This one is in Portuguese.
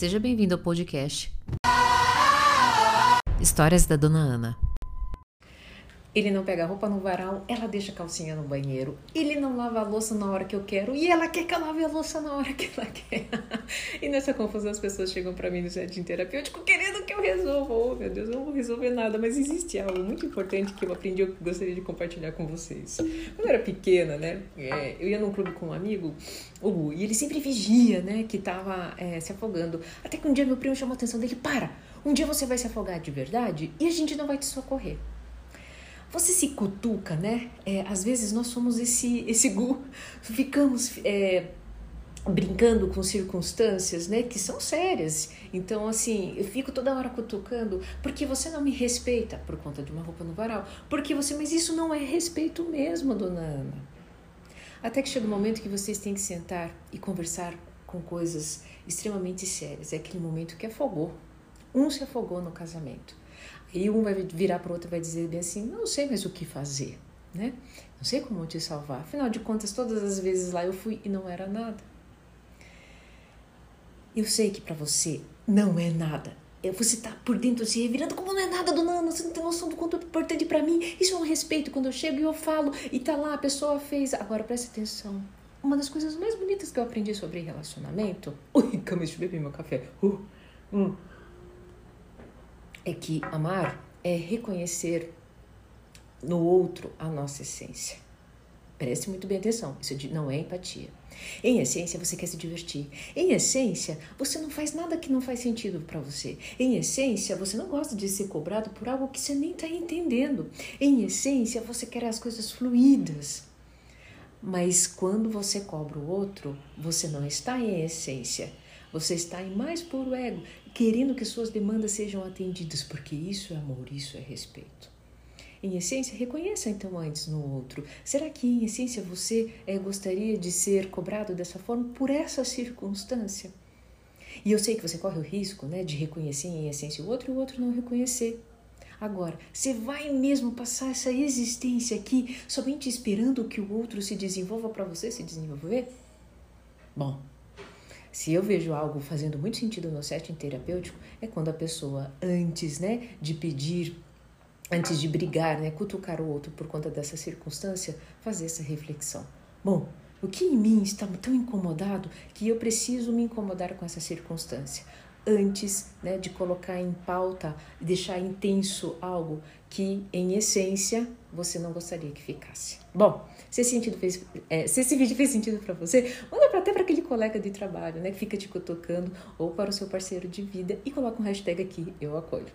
Seja bem-vindo ao podcast Histórias da Dona Ana. Ele não pega roupa no varal, ela deixa a calcinha no banheiro. Ele não lava a louça na hora que eu quero e ela quer que eu lave a louça na hora que ela quer. e nessa confusão as pessoas chegam para mim no jardim terapêutico querendo que eu resolva. Oh, meu Deus, eu não vou resolver nada, mas existe algo muito importante que eu aprendi e gostaria de compartilhar com vocês. Quando eu era pequena, né, é, eu ia num clube com um amigo, o e ele sempre vigia, né, que tava é, se afogando. Até que um dia meu primo chamou a atenção dele: para, um dia você vai se afogar de verdade e a gente não vai te socorrer. Você se cutuca, né? É, às vezes nós somos esse, esse gu, ficamos é, brincando com circunstâncias, né, que são sérias. Então, assim, eu fico toda hora cutucando, porque você não me respeita por conta de uma roupa no varal. Porque você, mas isso não é respeito mesmo, dona Ana. Até que chega um momento que vocês têm que sentar e conversar com coisas extremamente sérias. É aquele momento que afogou. Um se afogou no casamento. E um vai virar para o outro e vai dizer bem assim: não sei mais o que fazer, né? Não sei como te salvar. Afinal de contas, todas as vezes lá eu fui e não era nada. Eu sei que para você não é nada. É, você tá por dentro se revirando como não é nada, dona Ana, você não tem noção do quanto é importante para mim. Isso é um respeito quando eu chego e eu falo e tá lá, a pessoa fez. Agora preste atenção. Uma das coisas mais bonitas que eu aprendi sobre relacionamento. Ui, calma, deixa eu beber meu café. Uh, hum é que amar é reconhecer no outro a nossa essência. Preste muito bem atenção, isso não é empatia. Em essência, você quer se divertir. Em essência, você não faz nada que não faz sentido para você. Em essência, você não gosta de ser cobrado por algo que você nem está entendendo. Em essência, você quer as coisas fluídas. Mas quando você cobra o outro, você não está em essência. Você está em mais puro ego, querendo que suas demandas sejam atendidas, porque isso é amor, isso é respeito. Em essência, reconheça então antes no outro. Será que em essência você é, gostaria de ser cobrado dessa forma por essa circunstância? E eu sei que você corre o risco né, de reconhecer em essência o outro e o outro não reconhecer. Agora, você vai mesmo passar essa existência aqui somente esperando que o outro se desenvolva para você se desenvolver? Bom, se eu vejo algo fazendo muito sentido no setting terapêutico, é quando a pessoa, antes né, de pedir, antes de brigar, né, cutucar o outro por conta dessa circunstância, fazer essa reflexão. Bom, o que em mim está tão incomodado que eu preciso me incomodar com essa circunstância? Antes né, de colocar em pauta deixar intenso algo que, em essência, você não gostaria que ficasse. Bom, se esse, sentido fez, é, se esse vídeo fez sentido para você, manda até para aquele colega de trabalho, né, que fica te cutucando, ou para o seu parceiro de vida e coloca um hashtag aqui, eu acolho.